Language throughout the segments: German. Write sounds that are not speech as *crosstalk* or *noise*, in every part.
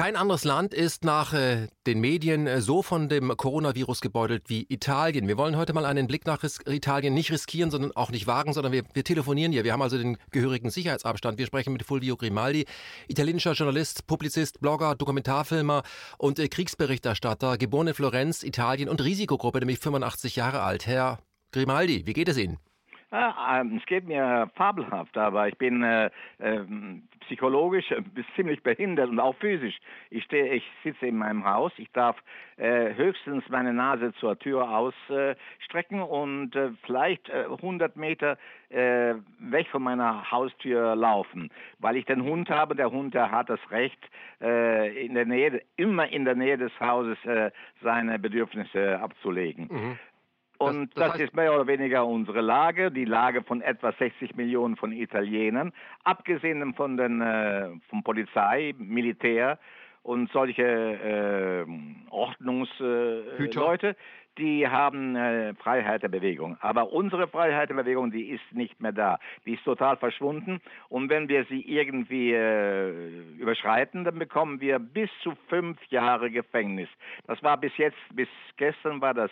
Kein anderes Land ist nach äh, den Medien äh, so von dem Coronavirus gebeutelt wie Italien. Wir wollen heute mal einen Blick nach Ris Italien nicht riskieren, sondern auch nicht wagen, sondern wir, wir, telefonieren hier. Wir haben also den gehörigen Sicherheitsabstand. Wir sprechen mit Fulvio Grimaldi, italienischer Journalist, Publizist, Blogger, Dokumentarfilmer und äh, Kriegsberichterstatter, geboren in Florenz, Italien und Risikogruppe, nämlich 85 Jahre alt. Herr Grimaldi, wie geht es Ihnen? Ah, ähm, es geht mir fabelhaft, aber ich bin äh, äh, psychologisch bis ziemlich behindert und auch physisch. Ich stehe, ich sitze in meinem Haus, ich darf äh, höchstens meine Nase zur Tür ausstrecken und äh, vielleicht 100 äh, Meter äh, weg von meiner Haustür laufen, weil ich den Hund habe. Der Hund, der hat das Recht, in der Nähe, immer in der Nähe des Hauses seine Bedürfnisse abzulegen. Mhm. Und das, das, das ist mehr oder weniger unsere Lage, die Lage von etwa 60 Millionen von Italienern, abgesehen von den äh, von Polizei, Militär und solche äh, Ordnungsleute, äh, die haben äh, Freiheit der Bewegung. Aber unsere Freiheit der Bewegung, die ist nicht mehr da. Die ist total verschwunden. Und wenn wir sie irgendwie äh, überschreiten, dann bekommen wir bis zu fünf Jahre Gefängnis. Das war bis jetzt, bis gestern war das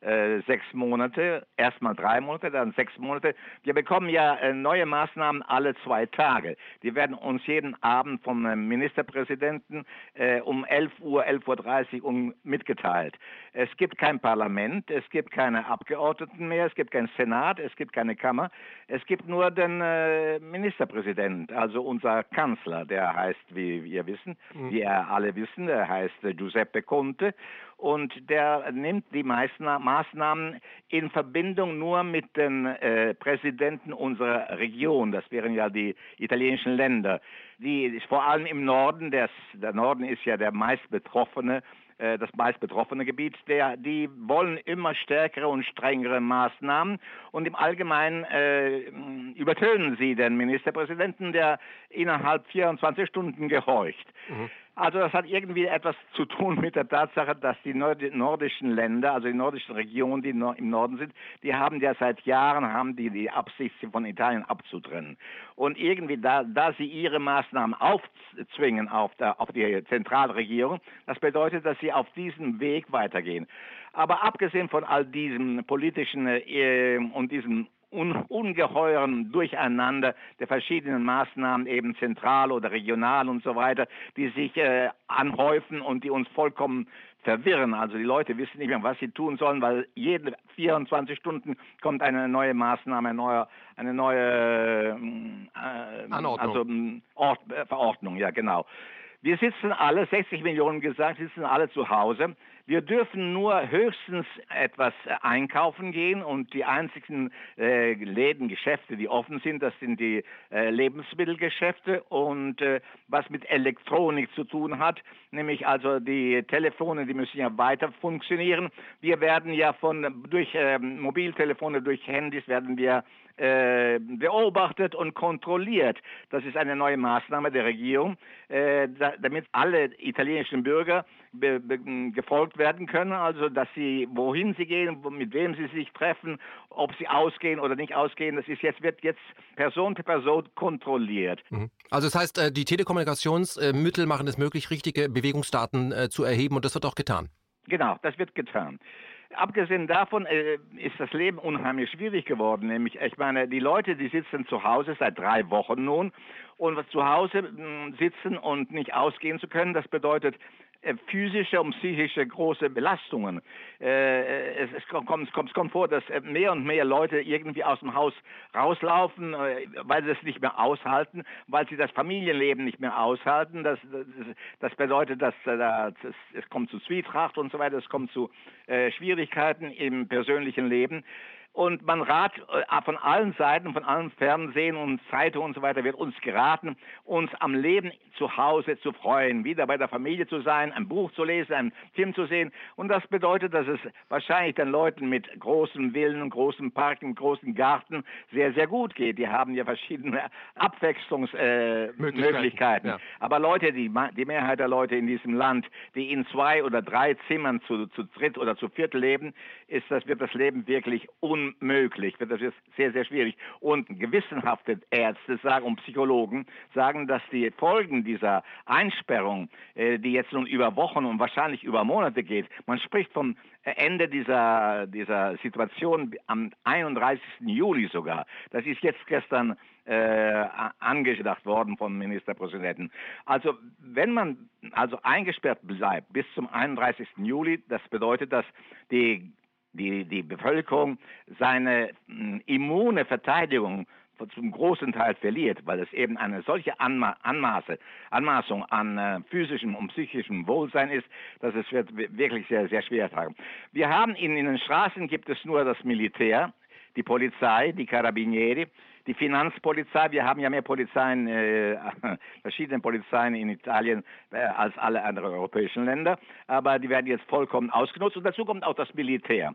äh, sechs Monate, erstmal drei Monate, dann sechs Monate. Wir bekommen ja äh, neue Maßnahmen alle zwei Tage. Die werden uns jeden Abend vom äh, Ministerpräsidenten äh, um 11 Uhr, 11.30 Uhr mitgeteilt. Es gibt kein Parlament, es gibt keine Abgeordneten mehr, es gibt keinen Senat, es gibt keine Kammer, es gibt nur den äh, Ministerpräsident, also unser Kanzler, der heißt, wie wir wissen, mhm. wie wir alle wissen, der heißt Giuseppe Conte und der nimmt die meisten Maßnahmen in Verbindung nur mit den äh, Präsidenten unserer Region. Das wären ja die italienischen Länder, die vor allem im Norden, des, der Norden ist ja der meist betroffene äh, das meist betroffene Gebiet, der, die wollen immer stärkere und strengere Maßnahmen und im Allgemeinen äh, übertönen sie den Ministerpräsidenten, der innerhalb 24 Stunden gehorcht. Mhm. Also das hat irgendwie etwas zu tun mit der Tatsache, dass die nordischen Länder, also die nordischen Regionen, die im Norden sind, die haben ja seit Jahren haben die die Absicht, sie von Italien abzutrennen. Und irgendwie, da, da sie ihre Maßnahmen aufzwingen auf, der, auf die Zentralregierung, das bedeutet, dass sie auf diesem Weg weitergehen. Aber abgesehen von all diesem politischen äh, und diesem un ungeheuren Durcheinander der verschiedenen Maßnahmen, eben zentral oder regional und so weiter, die sich äh, anhäufen und die uns vollkommen verwirren. Also die Leute wissen nicht mehr, was sie tun sollen, weil jede 24 Stunden kommt eine neue Maßnahme, eine neue, eine neue äh, also, Ort, äh, Verordnung, ja genau. Wir sitzen alle, 60 Millionen gesagt, sitzen alle zu Hause. Wir dürfen nur höchstens etwas einkaufen gehen und die einzigen äh, Läden, Geschäfte, die offen sind, das sind die äh, Lebensmittelgeschäfte und äh, was mit Elektronik zu tun hat, nämlich also die Telefone, die müssen ja weiter funktionieren. Wir werden ja von durch ähm, Mobiltelefone, durch Handys werden wir äh, beobachtet und kontrolliert. Das ist eine neue Maßnahme der Regierung, äh, da, damit alle italienischen Bürger be, be, gefolgt werden können, also dass sie, wohin sie gehen, mit wem sie sich treffen, ob sie ausgehen oder nicht ausgehen, das ist jetzt, wird jetzt Person per Person kontrolliert. Mhm. Also das heißt, äh, die Telekommunikationsmittel machen es möglich, richtige Bewegungsdaten äh, zu erheben und das wird auch getan. Genau, das wird getan. Abgesehen davon äh, ist das Leben unheimlich schwierig geworden. Nämlich, ich meine, die Leute, die sitzen zu Hause seit drei Wochen nun und zu Hause mh, sitzen und nicht ausgehen zu können, das bedeutet physische und psychische große Belastungen. Äh, es, es, kommt, es, kommt, es kommt vor, dass äh, mehr und mehr Leute irgendwie aus dem Haus rauslaufen, weil sie es nicht mehr aushalten, weil sie das Familienleben nicht mehr aushalten. Das, das, das bedeutet, dass das, es kommt zu Zwietracht und so weiter, es kommt zu Schwierigkeiten im persönlichen Leben. Und man rat äh, von allen Seiten, von allen Fernsehen und Zeitungen und so weiter wird uns geraten, uns am Leben zu Hause zu freuen, wieder bei der Familie zu sein, ein Buch zu lesen, einen Film zu sehen. Und das bedeutet, dass es wahrscheinlich den Leuten mit großen Villen, großen Parken, großen Garten sehr, sehr gut geht. Die haben ja verschiedene *laughs* Abwechslungsmöglichkeiten. Äh, ja. Aber Leute, die, die Mehrheit der Leute in diesem Land, die in zwei oder drei Zimmern zu, zu dritt oder zu viert leben, ist das, wird das Leben wirklich un unmöglich, das ist sehr, sehr schwierig. Und gewissenhafte Ärzte sagen und Psychologen sagen, dass die Folgen dieser Einsperrung, äh, die jetzt nun über Wochen und wahrscheinlich über Monate geht, man spricht vom Ende dieser, dieser Situation am 31. Juli sogar. Das ist jetzt gestern äh, angedacht worden vom Ministerpräsidenten. Also wenn man also eingesperrt bleibt bis zum 31. Juli, das bedeutet, dass die die, die Bevölkerung seine hm, immune Verteidigung zum großen Teil verliert, weil es eben eine solche Anma Anmaße, Anmaßung an äh, physischem und psychischem Wohlsein ist, dass es wird wirklich sehr, sehr schwer tragen. Wir haben in, in den Straßen gibt es nur das Militär, die Polizei, die Carabinieri, die Finanzpolizei, wir haben ja mehr Polizeien, äh, *laughs* verschiedene Polizeien in Italien äh, als alle anderen europäischen Länder, aber die werden jetzt vollkommen ausgenutzt und dazu kommt auch das Militär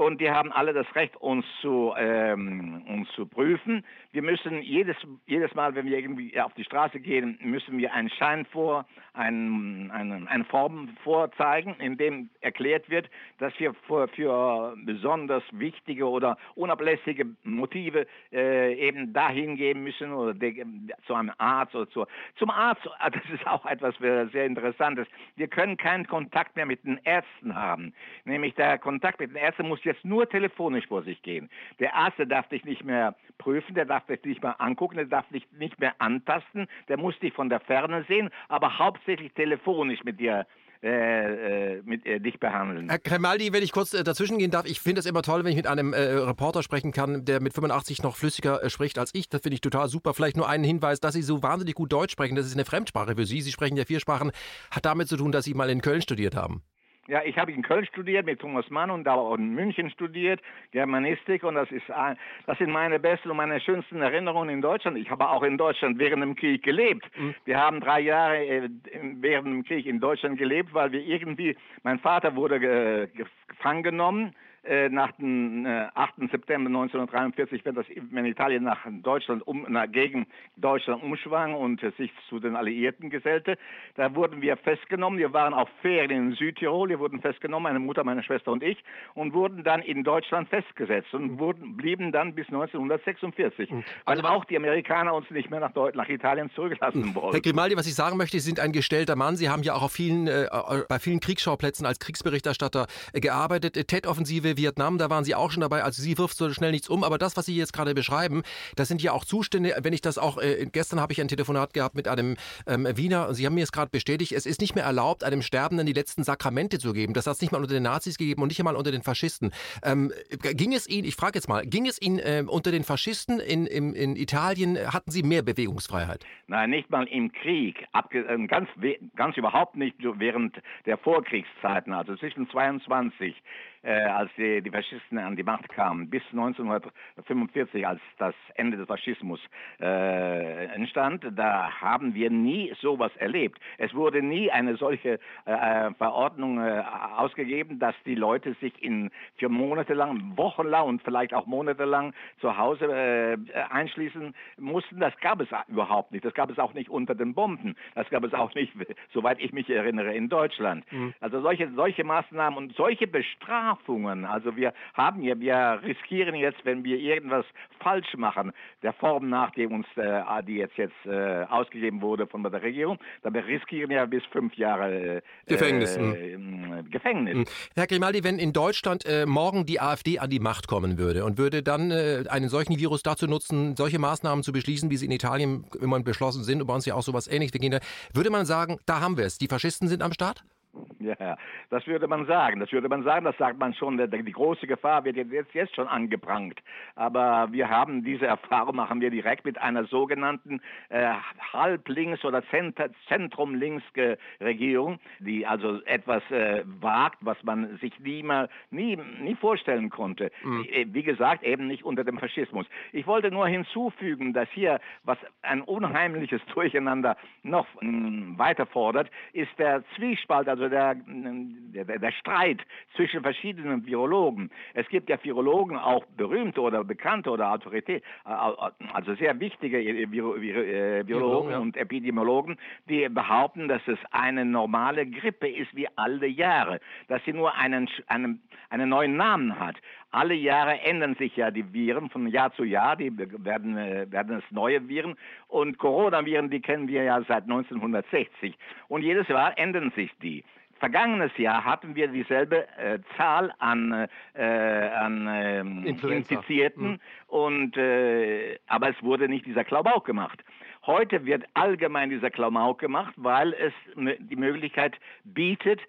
und die haben alle das Recht, uns zu, ähm, uns zu prüfen. Wir müssen jedes, jedes Mal, wenn wir irgendwie auf die Straße gehen, müssen wir einen Schein vor, einen, einen, eine Form vorzeigen, in dem erklärt wird, dass wir für, für besonders wichtige oder unablässige Motive äh, eben dahin gehen müssen oder de, zu einem Arzt oder zu, zum Arzt. Das ist auch etwas sehr Interessantes. Wir können keinen Kontakt mehr mit den Ärzten haben. Nämlich der Kontakt mit den Ärzten muss jetzt nur telefonisch vor sich gehen. Der Arzt der darf dich nicht mehr prüfen, der darf dich nicht mehr angucken, der darf dich nicht mehr antasten, der muss dich von der Ferne sehen, aber hauptsächlich telefonisch mit dir äh, äh, mit äh, dich behandeln. Herr Kremaldi, wenn ich kurz äh, dazwischen gehen darf, ich finde es immer toll, wenn ich mit einem äh, Reporter sprechen kann, der mit 85 noch flüssiger äh, spricht als ich. Das finde ich total super. Vielleicht nur einen Hinweis, dass Sie so wahnsinnig gut Deutsch sprechen. Das ist eine Fremdsprache für Sie. Sie sprechen ja vier Sprachen. Hat damit zu tun, dass Sie mal in Köln studiert haben. Ja, ich habe in Köln studiert mit Thomas Mann und da in München studiert, Germanistik und das ist das sind meine besten und meine schönsten Erinnerungen in Deutschland. Ich habe auch in Deutschland während dem Krieg gelebt. Mhm. Wir haben drei Jahre äh, während dem Krieg in Deutschland gelebt, weil wir irgendwie, mein Vater wurde gefangen genommen nach dem äh, 8. September 1943, wenn, das, wenn Italien nach Deutschland um, na, gegen Deutschland umschwang und äh, sich zu den Alliierten gesellte. Da wurden wir festgenommen. Wir waren auf Ferien in Südtirol. Wir wurden festgenommen, meine Mutter, meine Schwester und ich, und wurden dann in Deutschland festgesetzt und wurden, blieben dann bis 1946, mhm. also, weil auch die Amerikaner uns nicht mehr nach, nach Italien zurücklassen mhm. wollten. Herr Grimaldi, was ich sagen möchte, Sie sind ein gestellter Mann. Sie haben ja auch vielen, äh, äh bei vielen Kriegsschauplätzen als Kriegsberichterstatter äh, gearbeitet. TED-Offensive Vietnam, da waren Sie auch schon dabei. Also Sie wirft so schnell nichts um, aber das, was Sie jetzt gerade beschreiben, das sind ja auch Zustände, wenn ich das auch, äh, gestern habe ich ein Telefonat gehabt mit einem ähm, Wiener Sie haben mir es gerade bestätigt, es ist nicht mehr erlaubt, einem Sterbenden die letzten Sakramente zu geben. Das hat es nicht mal unter den Nazis gegeben und nicht einmal unter den Faschisten. Ähm, ging es Ihnen, ich frage jetzt mal, ging es Ihnen äh, unter den Faschisten in, in, in, Italien, hatten Sie mehr Bewegungsfreiheit? Nein, nicht mal im Krieg, Abge ähm, ganz, ganz überhaupt nicht während der Vorkriegszeiten, also zwischen 22 äh, als die, die Faschisten an die Macht kamen, bis 1945, als das Ende des Faschismus äh, entstand, da haben wir nie sowas erlebt. Es wurde nie eine solche äh, Verordnung äh, ausgegeben, dass die Leute sich in für Monate lang, wochenlang und vielleicht auch monatelang zu Hause äh, einschließen mussten. Das gab es überhaupt nicht. Das gab es auch nicht unter den Bomben. Das gab es auch nicht, *laughs* soweit ich mich erinnere, in Deutschland. Mhm. Also solche, solche Maßnahmen und solche Bestrafungen Bestrafungen. Also wir haben ja, wir riskieren jetzt, wenn wir irgendwas falsch machen, der Form nach, die uns, äh, die jetzt jetzt äh, ausgegeben wurde von der Regierung, dann wir riskieren ja bis fünf Jahre äh, Gefängnis. Hm. Gefängnis. Hm. Herr Grimaldi, wenn in Deutschland äh, morgen die AfD an die Macht kommen würde und würde dann äh, einen solchen Virus dazu nutzen, solche Maßnahmen zu beschließen, wie sie in Italien immer beschlossen sind und bei uns ja auch sowas ähnliches beginnt, würde man sagen, da haben wir es. Die Faschisten sind am Start? Ja, das würde man sagen. Das würde man sagen, das sagt man schon. Die große Gefahr wird jetzt, jetzt schon angeprangt. Aber wir haben diese Erfahrung, machen wir direkt mit einer sogenannten äh, halblinks- oder Zentrum-links-Regierung, die also etwas äh, wagt, was man sich nie, mal, nie, nie vorstellen konnte. Mhm. Äh, wie gesagt, eben nicht unter dem Faschismus. Ich wollte nur hinzufügen, dass hier, was ein unheimliches Durcheinander noch mh, hm, weiter fordert, ist der Zwiespalt, also der der, der, der, Streit zwischen verschiedenen Virologen. Es gibt ja Virologen, auch berühmte oder bekannte oder Autorität, also sehr wichtige Virologen und Epidemiologen, die behaupten, dass es eine normale Grippe ist wie alle Jahre, dass sie nur einen, einen, einen neuen Namen hat. Alle Jahre ändern sich ja die Viren von Jahr zu Jahr, die werden, äh, werden es neue Viren und Coronaviren, die kennen wir ja seit 1960 und jedes Jahr ändern sich die. Vergangenes Jahr hatten wir dieselbe äh, Zahl an, äh, an äh, Infizierten, mhm. und, äh, aber es wurde nicht dieser Klamauk gemacht. Heute wird allgemein dieser Klamauk gemacht, weil es die Möglichkeit bietet,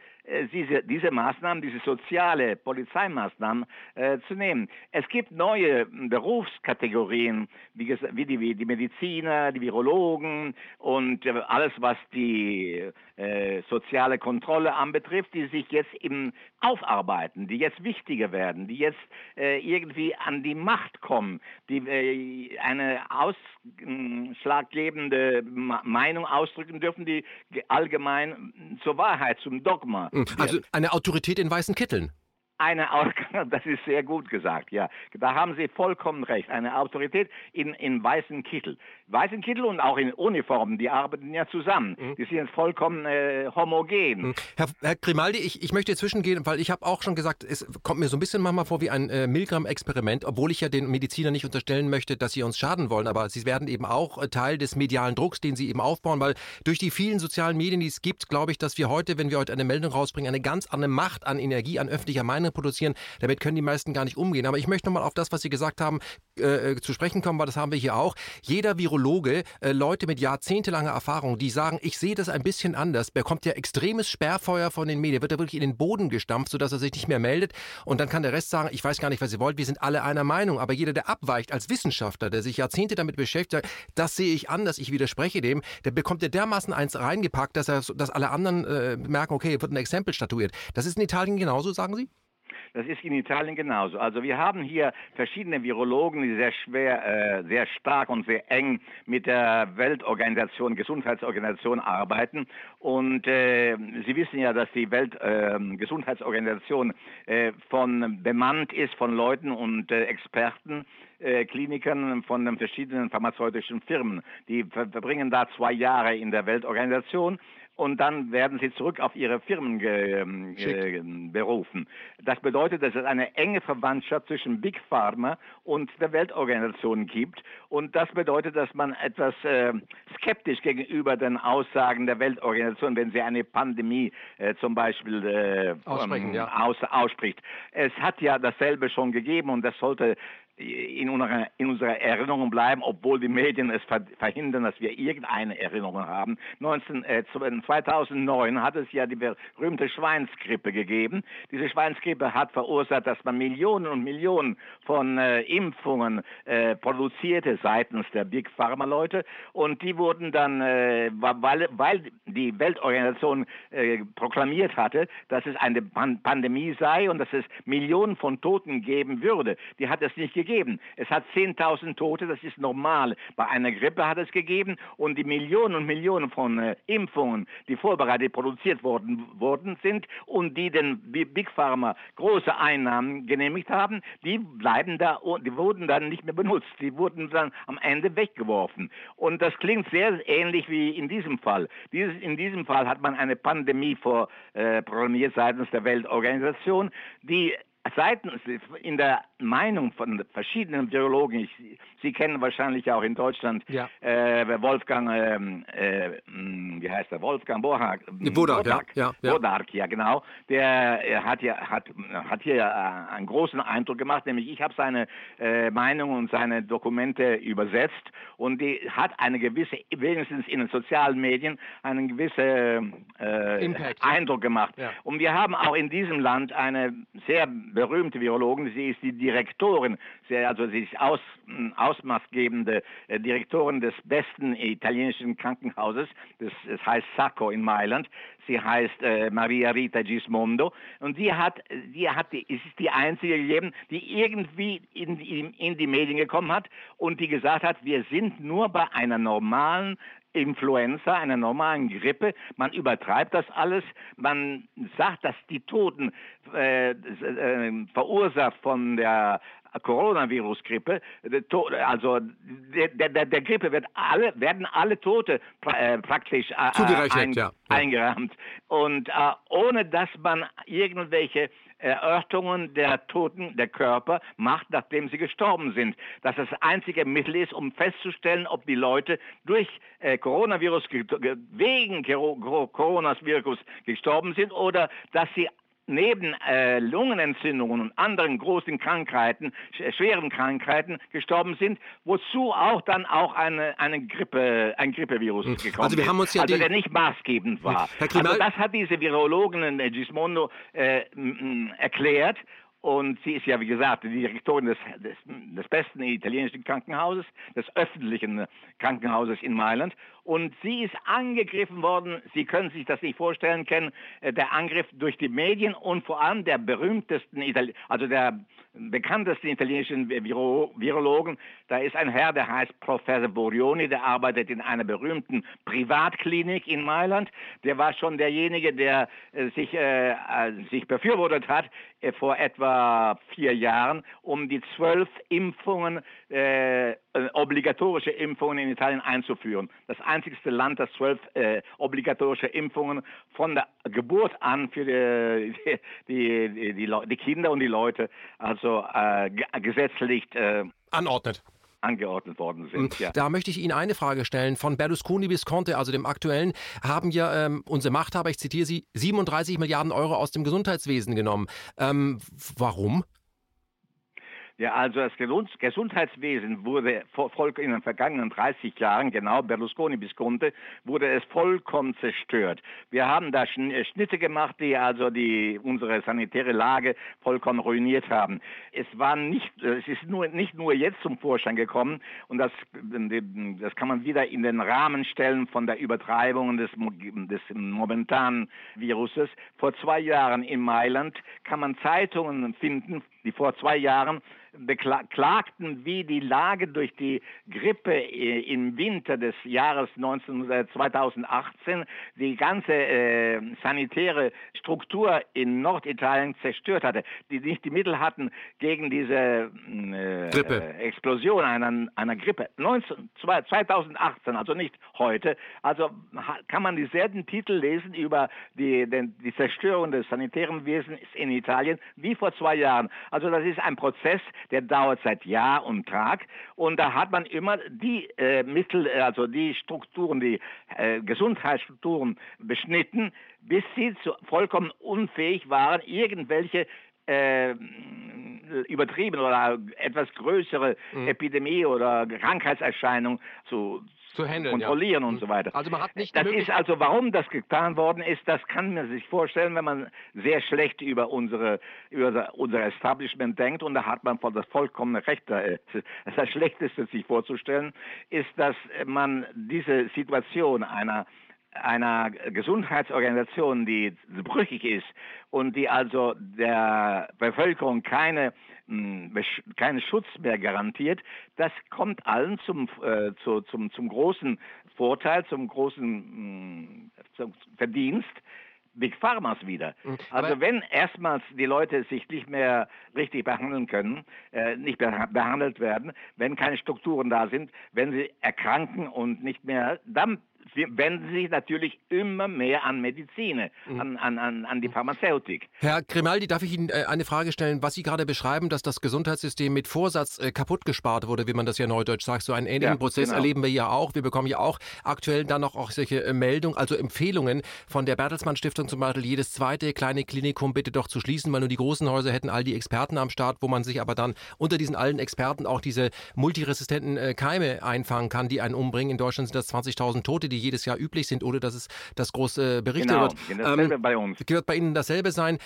diese, diese Maßnahmen, diese soziale Polizeimaßnahmen äh, zu nehmen. Es gibt neue Berufskategorien, wie, wie, die, wie die Mediziner, die Virologen und äh, alles, was die äh, soziale Kontrolle anbetrifft, die sich jetzt im aufarbeiten, die jetzt wichtiger werden, die jetzt äh, irgendwie an die Macht kommen, die äh, eine ausschlaggebende Meinung ausdrücken dürfen, die allgemein zur Wahrheit, zum Dogma hm, also eine Autorität in weißen Kitteln. Eine, *laughs* das ist sehr gut gesagt, ja. Da haben Sie vollkommen recht. Eine Autorität in, in weißen Kittel. Weißen Kittel und auch in Uniformen, die arbeiten ja zusammen. Mhm. Die sind vollkommen äh, homogen. Mhm. Herr, Herr, Grimaldi, ich, ich möchte zwischengehen, weil ich habe auch schon gesagt, es kommt mir so ein bisschen manchmal vor wie ein äh, Milgram-Experiment, obwohl ich ja den Medizinern nicht unterstellen möchte, dass sie uns schaden wollen. Aber sie werden eben auch äh, Teil des medialen Drucks, den sie eben aufbauen, weil durch die vielen sozialen Medien, die es gibt, glaube ich, dass wir heute, wenn wir heute eine Meldung rausbringen, eine ganz andere Macht an Energie, an öffentlicher Meinung produzieren. Damit können die meisten gar nicht umgehen. Aber ich möchte nochmal auf das, was Sie gesagt haben, äh, zu sprechen kommen, weil das haben wir hier auch. Jeder Virologe, äh, Leute mit jahrzehntelanger Erfahrung, die sagen, ich sehe das ein bisschen anders, bekommt ja extremes Sperrfeuer von den Medien, wird er wirklich in den Boden gestampft, sodass er sich nicht mehr meldet. Und dann kann der Rest sagen, ich weiß gar nicht, was ihr wollt, wir sind alle einer Meinung. Aber jeder, der abweicht als Wissenschaftler, der sich Jahrzehnte damit beschäftigt, das sehe ich anders, ich widerspreche dem, der bekommt ja dermaßen eins reingepackt, dass, er, dass alle anderen äh, merken, okay, wird ein Exempel statuiert. Das ist in Italien genauso, sagen Sie? Das ist in Italien genauso. Also wir haben hier verschiedene Virologen, die sehr schwer, äh, sehr stark und sehr eng mit der Weltorganisation, Gesundheitsorganisation arbeiten. Und äh, Sie wissen ja, dass die Weltgesundheitsorganisation ähm, äh, von bemannt ist von Leuten und äh, Experten, äh, Klinikern von den verschiedenen pharmazeutischen Firmen. Die verbringen da zwei Jahre in der Weltorganisation und dann werden sie zurück auf ihre Firmen äh, berufen. Das bedeutet, dass es eine enge Verwandtschaft zwischen Big Pharma und der Weltorganisation gibt und das bedeutet, dass man etwas äh, skeptisch gegenüber den Aussagen der Weltorganisation, wenn sie eine Pandemie äh, zum Beispiel äh, ähm, ja. aus, ausspricht. Es hat ja dasselbe schon gegeben und das sollte in unserer, in unserer Erinnerung bleiben, obwohl die Medien es verhindern, dass wir irgendeine Erinnerung haben. 19, äh, 2009 hat es ja die berühmte Schweinsgrippe gegeben. Diese Schweinsgrippe hat verursacht, dass man Millionen und Millionen von äh, Impfungen äh, produzierte seitens der Big Pharma Leute und die wurden dann, äh, weil, weil die Weltorganisation äh, proklamiert hatte, dass es eine Pan Pandemie sei und dass es Millionen von Toten geben würde. Die hat es nicht gegeben gegeben. Es hat 10.000 Tote, das ist normal. Bei einer Grippe hat es gegeben und die Millionen und Millionen von äh, Impfungen, die vorbereitet produziert worden, worden sind und die den Big Pharma große Einnahmen genehmigt haben, die bleiben da und die wurden dann nicht mehr benutzt. Die wurden dann am Ende weggeworfen. Und das klingt sehr ähnlich wie in diesem Fall. Dieses, in diesem Fall hat man eine Pandemie vor, äh, seitens der Weltorganisation, die seitens in der Meinung von verschiedenen Virologen, ich, Sie kennen wahrscheinlich auch in Deutschland ja. äh, Wolfgang, ähm, äh, wie heißt er, Wolfgang Bohag, Bodark, ja, ja, ja. Bodark, ja genau, der hat ja hat, hat hier äh, einen großen Eindruck gemacht, nämlich ich habe seine äh, Meinung und seine Dokumente übersetzt und die hat eine gewisse, wenigstens in den sozialen Medien, einen gewissen äh, Impact, Eindruck gemacht. Und wir haben auch in diesem Land eine sehr berühmte Virologin, sie ist die Direktorin, sie, also sie ist aus, ausmaßgebende äh, Direktorin des besten italienischen Krankenhauses, das, das heißt Sacco in Mailand. Sie heißt äh, Maria Rita Gismondo und sie hat, sie hat, die, ist die einzige gegeben, die irgendwie in, in, in die Medien gekommen hat und die gesagt hat, wir sind nur bei einer normalen Influenza, einer normalen Grippe. Man übertreibt das alles. Man sagt, dass die Toten äh, äh, verursacht von der Coronavirus-Grippe, also der, der, der, Grippe wird alle, werden alle Tote äh, praktisch äh, ein, ja. eingerahmt. Und äh, ohne dass man irgendwelche Erörterungen der Toten, der Körper macht, nachdem sie gestorben sind. Dass das einzige Mittel ist, um festzustellen, ob die Leute durch äh, Coronavirus, wegen Coronavirus gestorben sind oder dass sie neben äh, Lungenentzündungen und anderen großen Krankheiten, sch schweren Krankheiten gestorben sind, wozu auch dann auch eine, eine Grippe, ein Grippevirus hm. gekommen also wir haben uns ja ist, also der nicht maßgebend war. Also das hat diese Virologin in äh, Gismondo äh, erklärt und sie ist ja, wie gesagt, die Direktorin des, des, des, besten italienischen Krankenhauses, des öffentlichen Krankenhauses in Mailand. Und sie ist angegriffen worden, Sie können sich das nicht vorstellen können, äh, der Angriff durch die Medien und vor allem der berühmtesten, Itali also der bekanntesten italienischen Viro Virologen. Da ist ein Herr, der heißt Professor Borioni, der arbeitet in einer berühmten Privatklinik in Mailand. Der war schon derjenige, der äh, sich, äh, sich befürwortet hat, äh, vor etwa vier Jahren, um die zwölf Impfungen, äh, obligatorische Impfungen in Italien einzuführen. Das einzigste Land, das zwölf äh, obligatorische Impfungen von der Geburt an für *laughs* die, die, die, die, die Kinder und die Leute also äh, gesetzlich äh, anordnet angeordnet worden sind. Ja. Da möchte ich Ihnen eine Frage stellen. Von Berlusconi bis Conte, also dem aktuellen, haben ja ähm, unsere Machthaber, ich zitiere Sie, 37 Milliarden Euro aus dem Gesundheitswesen genommen. Ähm, warum? Ja, also das Gesundheitswesen wurde in den vergangenen 30 Jahren, genau Berlusconi bis Conte, wurde es vollkommen zerstört. Wir haben da äh, Schnitte gemacht, die also die, unsere sanitäre Lage vollkommen ruiniert haben. Es war nicht, äh, es ist nur, nicht nur jetzt zum Vorschein gekommen und das, das kann man wieder in den Rahmen stellen von der Übertreibung des, des momentanen Viruses. Vor zwei Jahren in Mailand kann man Zeitungen finden, die vor zwei Jahren beklagten, wie die Lage durch die Grippe äh, im Winter des Jahres 19, 2018 die ganze äh, sanitäre Struktur in Norditalien zerstört hatte, die nicht die Mittel hatten gegen diese äh, Explosion einer, einer Grippe. 19, 2018, also nicht heute, also kann man dieselben Titel lesen über die, den, die Zerstörung des sanitären Wesens in Italien wie vor zwei Jahren. Also das ist ein Prozess, der dauert seit Jahr und Tag. Und da hat man immer die äh, Mittel, äh, also die Strukturen, die äh, Gesundheitsstrukturen beschnitten, bis sie zu, vollkommen unfähig waren, irgendwelche äh, übertrieben oder etwas größere mhm. Epidemie oder Krankheitserscheinung zu, zu handeln, kontrollieren ja. und so weiter. Also man hat nicht das ist also, warum das getan worden ist, das kann man sich vorstellen, wenn man sehr schlecht über unsere über unser Establishment denkt und da hat man das vollkommene Recht. Das Schlechteste sich vorzustellen ist, dass man diese Situation einer einer Gesundheitsorganisation, die brüchig ist und die also der Bevölkerung keine, hm, keinen Schutz mehr garantiert, das kommt allen zum, äh, zu, zum, zum großen Vorteil, zum großen hm, zum Verdienst Big Pharmas wieder. Mhm. Also wenn erstmals die Leute sich nicht mehr richtig behandeln können, äh, nicht behandelt werden, wenn keine Strukturen da sind, wenn sie erkranken und nicht mehr, dann wenden sich natürlich immer mehr an Medizin, mhm. an, an, an, die Pharmazeutik. Herr Grimaldi, darf ich Ihnen äh, eine Frage stellen, was Sie gerade beschreiben, dass das Gesundheitssystem mit Vorsatz äh, kaputt gespart wurde, wie man das ja neudeutsch sagt. So einen ähnlichen ja, Prozess genau. erleben wir ja auch. Wir bekommen ja auch aktuell dann noch auch solche äh, Meldungen, also Empfehlungen von der Bertelsmann Stiftung zum Beispiel, jedes zweite kleine Klinikum bitte doch zu schließen, weil nur die großen Häuser hätten all die Experten am Start, wo man sich aber dann unter diesen allen Experten auch diese multiresistenten Keime einfangen kann, die einen umbringen. In Deutschland sind das 20.000 Tote, die jedes Jahr üblich sind, ohne dass es das groß äh, berichtet genau, wird. Dasselbe ähm, bei uns. Wird bei Ihnen dasselbe sein.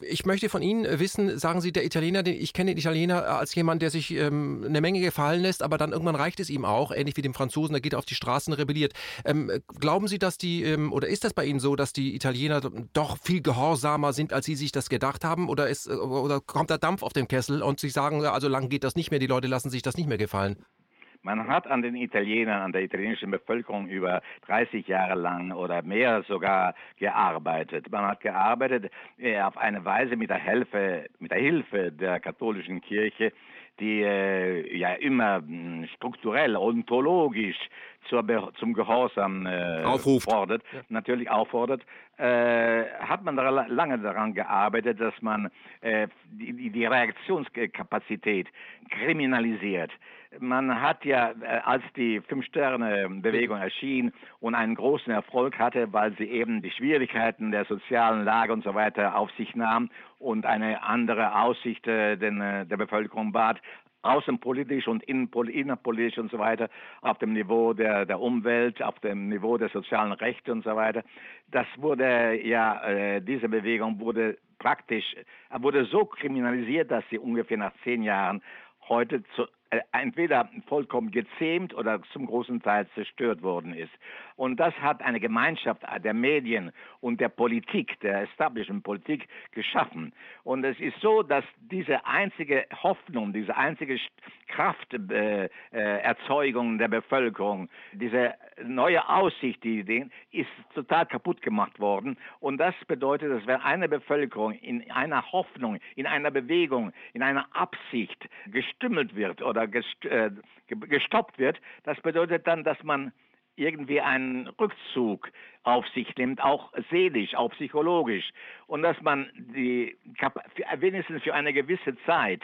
Ich möchte von Ihnen wissen, sagen Sie, der Italiener, den, ich kenne den Italiener als jemand, der sich ähm, eine Menge gefallen lässt, aber dann irgendwann reicht es ihm auch, ähnlich wie dem Franzosen, der geht auf die Straßen, rebelliert. Ähm, glauben Sie, dass die, ähm, oder ist das bei Ihnen so, dass die Italiener doch viel gehorsamer sind, als Sie sich das gedacht haben? Oder, ist, oder kommt da Dampf auf den Kessel und Sie sagen, also lang geht das nicht mehr, die Leute lassen sich das nicht mehr gefallen? Man hat an den Italienern, an der italienischen Bevölkerung über 30 Jahre lang oder mehr sogar gearbeitet. Man hat gearbeitet äh, auf eine Weise mit der Hilfe, mit der Hilfe der katholischen Kirche, die äh, ja immer mh, hm, strukturell, ontologisch zur, zum Gehorsam äh, Aufruft. fordert, ja. natürlich auffordert, äh, hat man da lange daran gearbeitet, dass man äh, die, die Reaktionskapazität kriminalisiert. Man hat ja, äh, als die Fünf-Sterne-Bewegung erschien und einen großen Erfolg hatte, weil sie eben die Schwierigkeiten der sozialen Lage und so weiter auf sich nahm und eine andere Aussicht äh, den, äh, der Bevölkerung bat, außenpolitisch und innerpolitisch und so weiter, auf dem Niveau der, der Umwelt, auf dem Niveau der sozialen Rechte und so weiter. Das wurde ja, äh, diese Bewegung wurde praktisch, wurde so kriminalisiert, dass sie ungefähr nach zehn Jahren heute zu, entweder vollkommen gezähmt oder zum großen Teil zerstört worden ist. Und das hat eine Gemeinschaft der Medien und der Politik, der establishment Politik geschaffen. Und es ist so, dass diese einzige Hoffnung, diese einzige Krafterzeugung äh, äh der Bevölkerung, diese neue Aussicht, die Ideen, ist total kaputt gemacht worden. Und das bedeutet, dass wenn eine Bevölkerung in einer Hoffnung, in einer Bewegung, in einer Absicht gestümmelt wird oder äh, gestoppt wird, das bedeutet dann, dass man irgendwie einen Rückzug auf sich nimmt, auch seelisch, auch psychologisch. Und dass man die, wenigstens für eine gewisse Zeit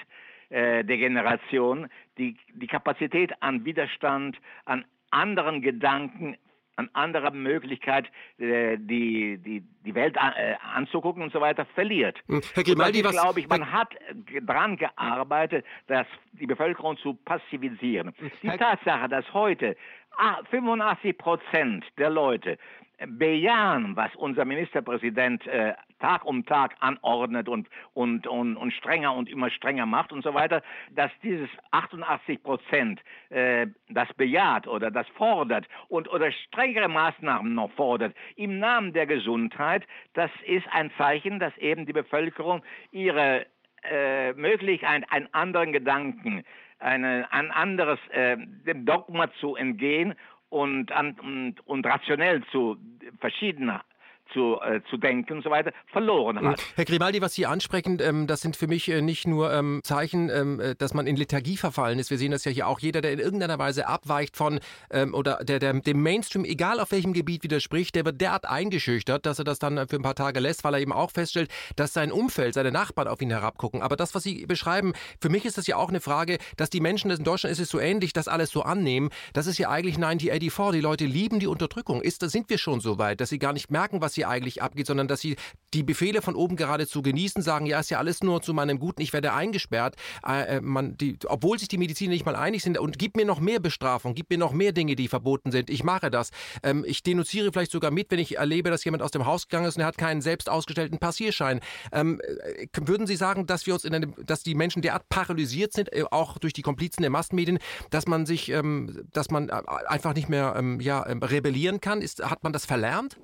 äh, der Generation die, die Kapazität an Widerstand, an anderen Gedanken, an anderer Möglichkeit, äh, die, die, die Welt äh, anzugucken und so weiter, verliert. Hm, Herr Grimaldi, was... glaube ich, man hat daran gearbeitet, dass die Bevölkerung zu passivieren. Hm, die Tatsache, dass heute 85 ah, Prozent der Leute bejahen, was unser Ministerpräsident äh, Tag um Tag anordnet und, und, und, und strenger und immer strenger macht und so weiter, dass dieses 88 Prozent äh, das bejaht oder das fordert und oder strengere Maßnahmen noch fordert im Namen der Gesundheit, das ist ein Zeichen, dass eben die Bevölkerung ihre äh, möglich ein, einen anderen Gedanken, eine, ein anderes äh, dem Dogma zu entgehen und, und, und rationell zu verschiedenen zu, äh, zu denken und so weiter, verloren hat. Herr Grimaldi, was Sie ansprechen, ähm, das sind für mich äh, nicht nur ähm, Zeichen, ähm, äh, dass man in Lethargie verfallen ist. Wir sehen das ja hier auch. Jeder, der in irgendeiner Weise abweicht von ähm, oder der, der dem Mainstream, egal auf welchem Gebiet widerspricht, der wird derart eingeschüchtert, dass er das dann für ein paar Tage lässt, weil er eben auch feststellt, dass sein Umfeld, seine Nachbarn auf ihn herabgucken. Aber das, was Sie beschreiben, für mich ist das ja auch eine Frage, dass die Menschen, in Deutschland ist es so ähnlich, das alles so annehmen. Das ist ja eigentlich 1984. Die Leute lieben die Unterdrückung. Ist, sind wir schon so weit, dass sie gar nicht merken, was hier eigentlich abgeht, sondern dass sie die Befehle von oben geradezu genießen, sagen, ja, ist ja alles nur zu meinem Guten, ich werde eingesperrt. Äh, äh, man, die, obwohl sich die Mediziner nicht mal einig sind und gib mir noch mehr Bestrafung, gib mir noch mehr Dinge, die verboten sind. Ich mache das. Ähm, ich denunziere vielleicht sogar mit, wenn ich erlebe, dass jemand aus dem Haus gegangen ist und er hat keinen selbst ausgestellten Passierschein. Ähm, äh, würden Sie sagen, dass wir uns in einem, dass die Menschen derart paralysiert sind, äh, auch durch die Komplizen der Massenmedien, dass man sich, ähm, dass man einfach nicht mehr ähm, ja, ähm, rebellieren kann? Ist, hat man das verlernt?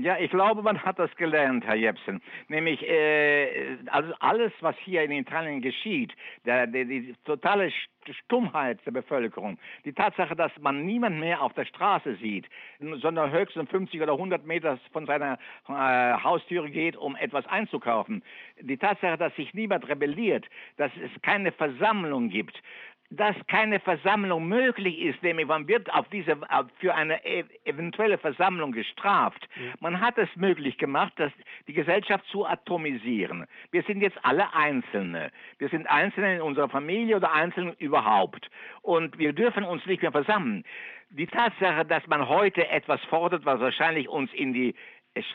Ja, ich glaube, man hat das gelernt, Herr Jepsen. Nämlich, äh, also alles, was hier in Italien geschieht, der, der, die totale Stummheit der Bevölkerung, die Tatsache, dass man niemand mehr auf der Straße sieht, sondern höchstens 50 oder 100 Meter von seiner äh, Haustüre geht, um etwas einzukaufen, die Tatsache, dass sich niemand rebelliert, dass es keine Versammlung gibt, dass keine Versammlung möglich ist, nämlich man wird auf diese, für eine e, eventuelle Versammlung gestraft. Man hat es möglich gemacht, dass die Gesellschaft zu atomisieren. Wir sind jetzt alle Einzelne. Wir sind Einzelne in unserer Familie oder Einzelne überhaupt. Und wir dürfen uns nicht mehr versammeln. Die Tatsache, dass man heute etwas fordert, was wahrscheinlich uns in die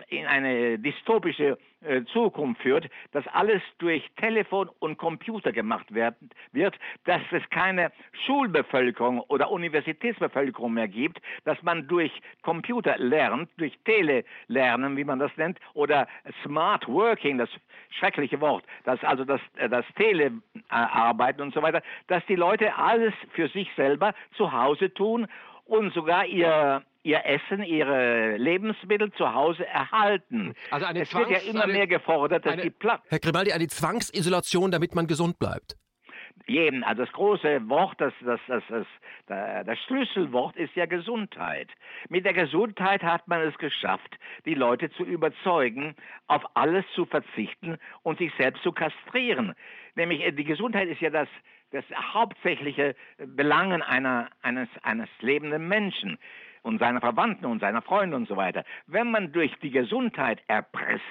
in eine dystopische äh, Zukunft führt, dass alles durch Telefon und Computer gemacht wird, wird, dass es keine Schulbevölkerung oder Universitätsbevölkerung mehr gibt, dass man durch Computer lernt, durch Telelernen, wie man das nennt, oder Smart Working, das schreckliche Wort, dass also das, äh, das Telearbeiten und so weiter, dass die Leute alles für sich selber zu Hause tun und sogar ihr ihr Essen, ihre Lebensmittel zu Hause erhalten. Also eine es Zwangs wird ja immer mehr gefordert, dass eine, die Platz. Herr Grimaldi, eine Zwangsisolation, damit man gesund bleibt. jedem, also das große Wort, das, das, das, das, das Schlüsselwort ist ja Gesundheit. Mit der Gesundheit hat man es geschafft, die Leute zu überzeugen, auf alles zu verzichten und sich selbst zu kastrieren. Nämlich äh, die Gesundheit ist ja das, das hauptsächliche Belangen einer, eines, eines lebenden Menschen und seiner Verwandten und seiner Freunde und so weiter. Wenn man durch die Gesundheit erpresst,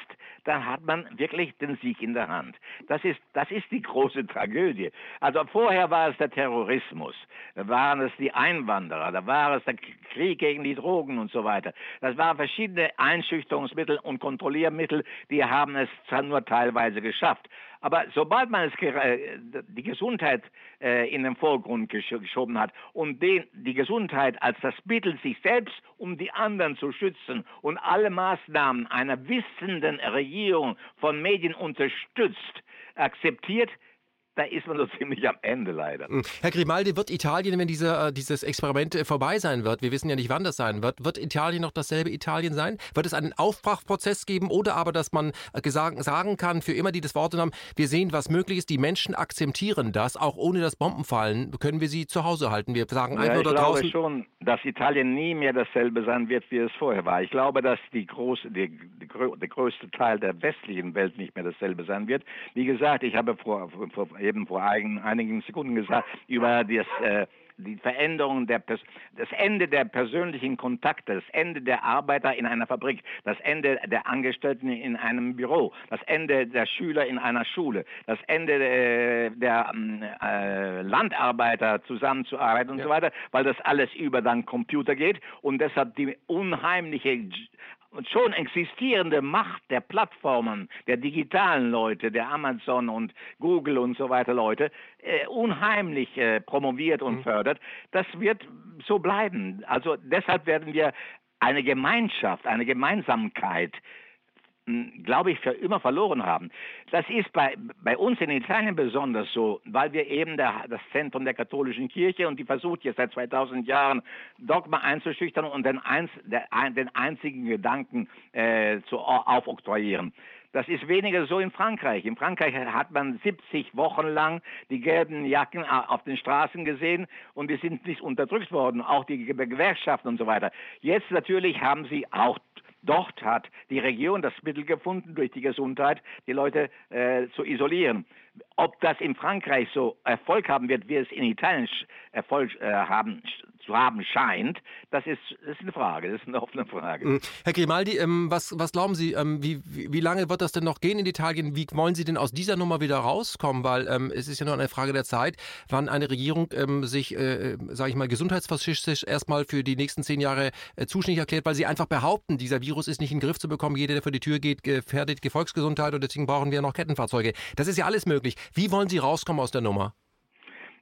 dann hat man wirklich den Sieg in der Hand. Das ist, das ist die große *laughs* Tragödie. Also vorher war es der Terrorismus, da waren es die Einwanderer, da war es der Krieg gegen die Drogen und so weiter. Das waren verschiedene Einschüchterungsmittel und Kontrolliermittel, die haben es nur teilweise geschafft. Aber sobald man es, äh, die Gesundheit äh, in den Vorgrund geschoben hat und den, die Gesundheit als das Mittel, sich selbst um die anderen zu schützen und alle Maßnahmen einer wissenden Regierung von Medien unterstützt, akzeptiert, da ist man so ziemlich am Ende leider. Hm. Herr Grimaldi, wird Italien, wenn diese, äh, dieses Experiment äh, vorbei sein wird, wir wissen ja nicht, wann das sein wird, wird Italien noch dasselbe Italien sein? Wird es einen Aufbrachprozess geben oder aber, dass man äh, sagen kann, für immer, die das Wort haben, wir sehen, was möglich ist, die Menschen akzeptieren das, auch ohne das Bombenfallen können wir sie zu Hause halten. Wir sagen einfach ja, ich glaube schon, dass Italien nie mehr dasselbe sein wird, wie es vorher war. Ich glaube, dass die große, die, die, der größte Teil der westlichen Welt nicht mehr dasselbe sein wird. Wie gesagt, ich habe vor, vor eben vor einigen Sekunden gesagt, über das, äh, die Veränderung der, das Ende der persönlichen Kontakte, das Ende der Arbeiter in einer Fabrik, das Ende der Angestellten in einem Büro, das Ende der Schüler in einer Schule, das Ende äh, der ähm, äh, Landarbeiter zusammenzuarbeiten und ja. so weiter, weil das alles über dann Computer geht und deshalb die unheimliche und schon existierende Macht der Plattformen, der digitalen Leute, der Amazon und Google und so weiter Leute, äh, unheimlich äh, promoviert und mhm. fördert, das wird so bleiben. Also deshalb werden wir eine Gemeinschaft, eine Gemeinsamkeit glaube ich, für immer verloren haben. Das ist bei, bei uns in Italien besonders so, weil wir eben der, das Zentrum der katholischen Kirche und die versucht jetzt seit 2000 Jahren Dogma einzuschüchtern und den, eins, der, den einzigen Gedanken äh, zu aufoktroyieren. Das ist weniger so in Frankreich. In Frankreich hat man 70 Wochen lang die gelben Jacken auf den Straßen gesehen und die sind nicht unterdrückt worden, auch die Gewerkschaften und so weiter. Jetzt natürlich haben sie auch Dort hat die Region das Mittel gefunden, durch die Gesundheit die Leute äh, zu isolieren. Ob das in Frankreich so Erfolg haben wird, wie es in Italien Erfolg äh, haben, zu haben scheint, das ist, ist eine Frage, das ist eine offene Frage. Mhm. Herr Grimaldi, ähm, was, was glauben Sie, ähm, wie, wie, lange wird das denn noch gehen in Italien? Wie wollen Sie denn aus dieser Nummer wieder rauskommen? Weil ähm, es ist ja nur eine Frage der Zeit, wann eine Regierung ähm, sich, äh, sage ich mal, gesundheitsfaschistisch erstmal für die nächsten zehn Jahre äh, zuständig erklärt, weil sie einfach behaupten, dieser Virus ist nicht in den Griff zu bekommen. Jeder, der vor die Tür geht, gefährdet die Volksgesundheit und deswegen brauchen wir noch Kettenfahrzeuge. Das ist ja alles möglich. Wie wollen Sie rauskommen aus der Nummer?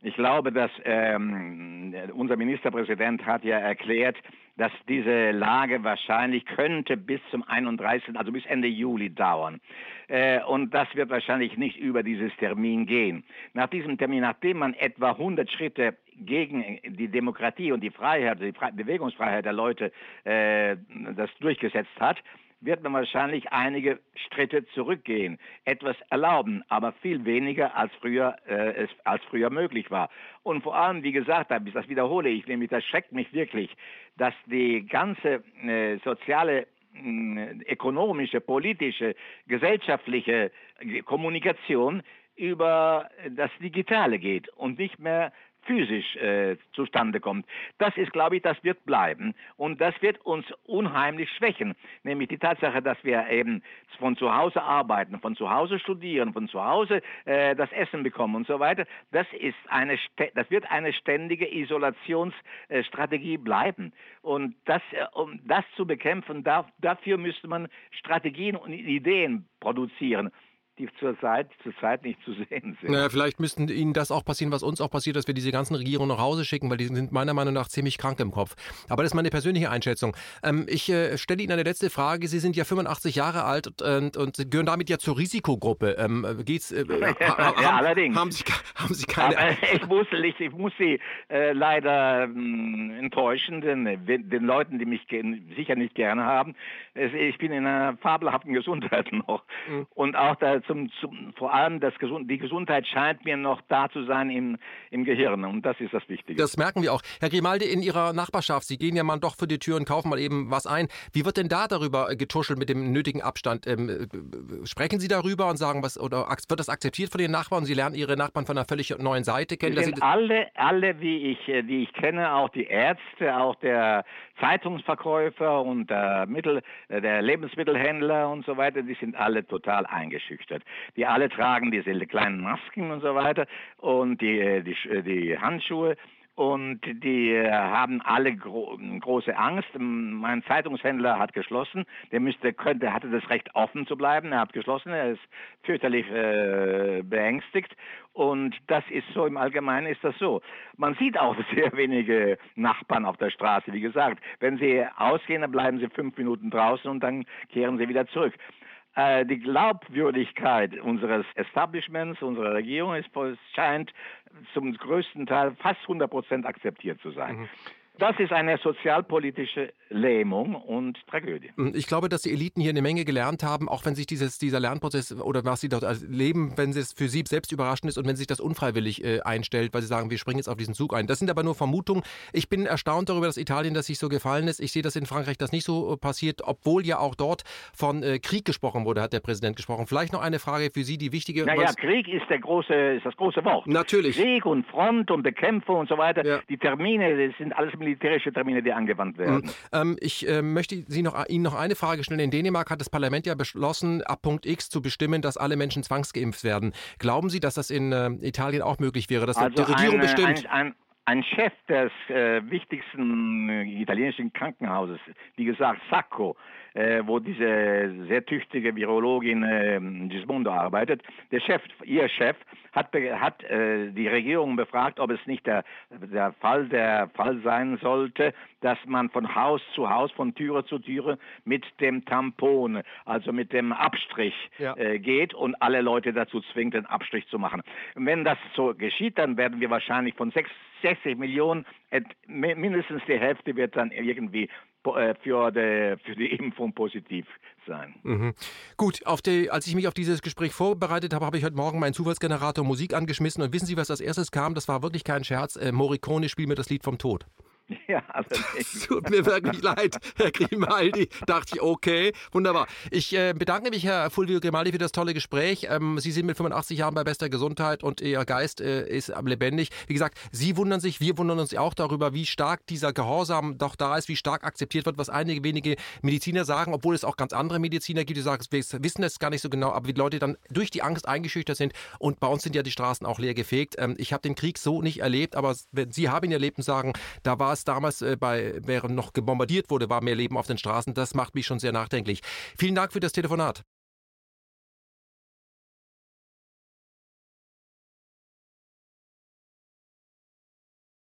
Ich glaube, dass ähm, unser Ministerpräsident hat ja erklärt, dass diese Lage wahrscheinlich könnte bis zum 31., also bis Ende Juli dauern. Äh, und das wird wahrscheinlich nicht über dieses Termin gehen. Nach diesem Termin, nachdem man etwa 100 Schritte gegen die Demokratie und die Freiheit, die Fre Bewegungsfreiheit der Leute äh, das durchgesetzt hat, wird man wahrscheinlich einige Schritte zurückgehen, etwas erlauben, aber viel weniger als früher, äh, es, als früher möglich war. Und vor allem, wie gesagt, das wiederhole ich, nämlich das schreckt mich wirklich, dass die ganze äh, soziale äh, ökonomische, politische, gesellschaftliche Kommunikation über das Digitale geht und nicht mehr physisch äh, zustande kommt. Das ist, glaube ich, das wird bleiben und das wird uns unheimlich schwächen. Nämlich die Tatsache, dass wir eben von zu Hause arbeiten, von zu Hause studieren, von zu Hause äh, das Essen bekommen und so weiter. Das ist eine, das wird eine ständige Isolationsstrategie bleiben. Und das, äh, um das zu bekämpfen, da, dafür müsste man Strategien und Ideen produzieren die zurzeit, zurzeit nicht zu sehen sind. Naja, vielleicht müssten Ihnen das auch passieren, was uns auch passiert, dass wir diese ganzen Regierungen nach Hause schicken, weil die sind meiner Meinung nach ziemlich krank im Kopf. Aber das ist meine persönliche Einschätzung. Ähm, ich äh, stelle Ihnen eine letzte Frage. Sie sind ja 85 Jahre alt und, und gehören damit ja zur Risikogruppe. Ähm, geht's, äh, *laughs* ja, haben, allerdings. Haben Sie, haben Sie keine... Aber *laughs* ich, muss, ich, ich muss Sie äh, leider mh, hm, enttäuschen, denn den Leuten, die mich sicher nicht gerne haben, ich bin in einer fabelhaften Gesundheit *laughs* noch. Mhm. Und auch das äh, zum, zum, vor allem das die Gesundheit scheint mir noch da zu sein im, im Gehirn und das ist das Wichtige. Das merken wir auch. Herr Grimaldi, in Ihrer Nachbarschaft, Sie gehen ja mal doch für die Tür und kaufen mal eben was ein. Wie wird denn da darüber getuschelt mit dem nötigen Abstand? Ähm, äh, sprechen Sie darüber und sagen, was oder wird das akzeptiert von den Nachbarn? Sie lernen Ihre Nachbarn von einer völlig neuen Seite kennen? Die sind alle, alle, wie ich, äh, die ich kenne, auch die Ärzte, auch der Zeitungsverkäufer und der, Mittel, äh, der Lebensmittelhändler und so weiter, die sind alle total eingeschüchtert. Die alle tragen diese kleinen Masken und so weiter und die, die, die Handschuhe und die äh, haben alle gro große Angst. Mein Zeitungshändler hat geschlossen. Der müsste, könnte, hatte das Recht, offen zu bleiben. Er hat geschlossen. Er ist fürchterlich äh, beängstigt. Und das ist so, im Allgemeinen ist das so. Man sieht auch *laughs* sehr wenige Nachbarn auf der Straße. Wie gesagt, wenn sie ausgehen, dann bleiben sie fünf Minuten draußen und dann kehren sie wieder zurück. Äh, die Glaubwürdigkeit unseres Establishments, unserer Regierung, ist, scheint zum größten Teil fast 100 Prozent akzeptiert zu sein. Mhm. Das ist eine sozialpolitische Lähmung und Tragödie. Hm, ich glaube, dass die Eliten hier eine Menge gelernt haben, auch wenn sich dieses, dieser Lernprozess oder was sie dort erleben, wenn es für sie selbst überraschend ist und wenn sich das unfreiwillig äh, einstellt, weil sie sagen, wir springen jetzt auf diesen Zug ein. Das sind aber nur Vermutungen. Ich bin erstaunt darüber, dass Italien das sich so gefallen ist. Ich sehe, dass in Frankreich das nicht so äh, passiert, obwohl ja auch dort von äh, Krieg gesprochen wurde, hat der Präsident gesprochen. Vielleicht noch eine Frage für Sie, die wichtige. Naja, Krieg ist, der große, ist das große Wort. Natürlich. Krieg und Front und Bekämpfung und so weiter. Ja. Die Termine, sind alles militärische Termine, die angewandt werden. Mhm. Ähm, ich äh, möchte Sie noch, Ihnen noch eine Frage stellen. In Dänemark hat das Parlament ja beschlossen, ab Punkt X zu bestimmen, dass alle Menschen zwangsgeimpft werden. Glauben Sie, dass das in äh, Italien auch möglich wäre, dass also die Regierung eine, bestimmt? Ein, ein, ein Chef des äh, wichtigsten äh, italienischen Krankenhauses, wie gesagt Sacco, äh, wo diese sehr tüchtige Virologin äh, Gismondo arbeitet, der Chef, ihr Chef, hat, hat äh, die Regierung befragt, ob es nicht der, der Fall der Fall sein sollte, dass man von Haus zu Haus, von Türe zu Türe mit dem Tampon, also mit dem Abstrich ja. äh, geht und alle Leute dazu zwingt, den Abstrich zu machen. Und wenn das so geschieht, dann werden wir wahrscheinlich von sechs 60 Millionen, mindestens die Hälfte wird dann irgendwie für die, für die Impfung positiv sein. Mhm. Gut, die, als ich mich auf dieses Gespräch vorbereitet habe, habe ich heute Morgen meinen Zufallsgenerator Musik angeschmissen und wissen Sie, was als erstes kam? Das war wirklich kein Scherz. Äh, Morricone spielt mir das Lied vom Tod. *laughs* Ja, allerdings. *laughs* Tut mir wirklich leid, Herr Grimaldi. Dachte ich, okay, wunderbar. Ich äh, bedanke mich, Herr Fulvio Grimaldi, für das tolle Gespräch. Ähm, Sie sind mit 85 Jahren bei bester Gesundheit und Ihr Geist äh, ist lebendig. Wie gesagt, Sie wundern sich, wir wundern uns auch darüber, wie stark dieser Gehorsam doch da ist, wie stark akzeptiert wird, was einige wenige Mediziner sagen, obwohl es auch ganz andere Mediziner gibt, die sagen, wir wissen es gar nicht so genau, aber wie Leute dann durch die Angst eingeschüchtert sind. Und bei uns sind ja die Straßen auch leer gefegt. Ähm, ich habe den Krieg so nicht erlebt, aber Sie haben ihn erlebt und sagen, da war es es damals äh, bei, während noch gebombardiert wurde, war mehr Leben auf den Straßen. Das macht mich schon sehr nachdenklich. Vielen Dank für das Telefonat.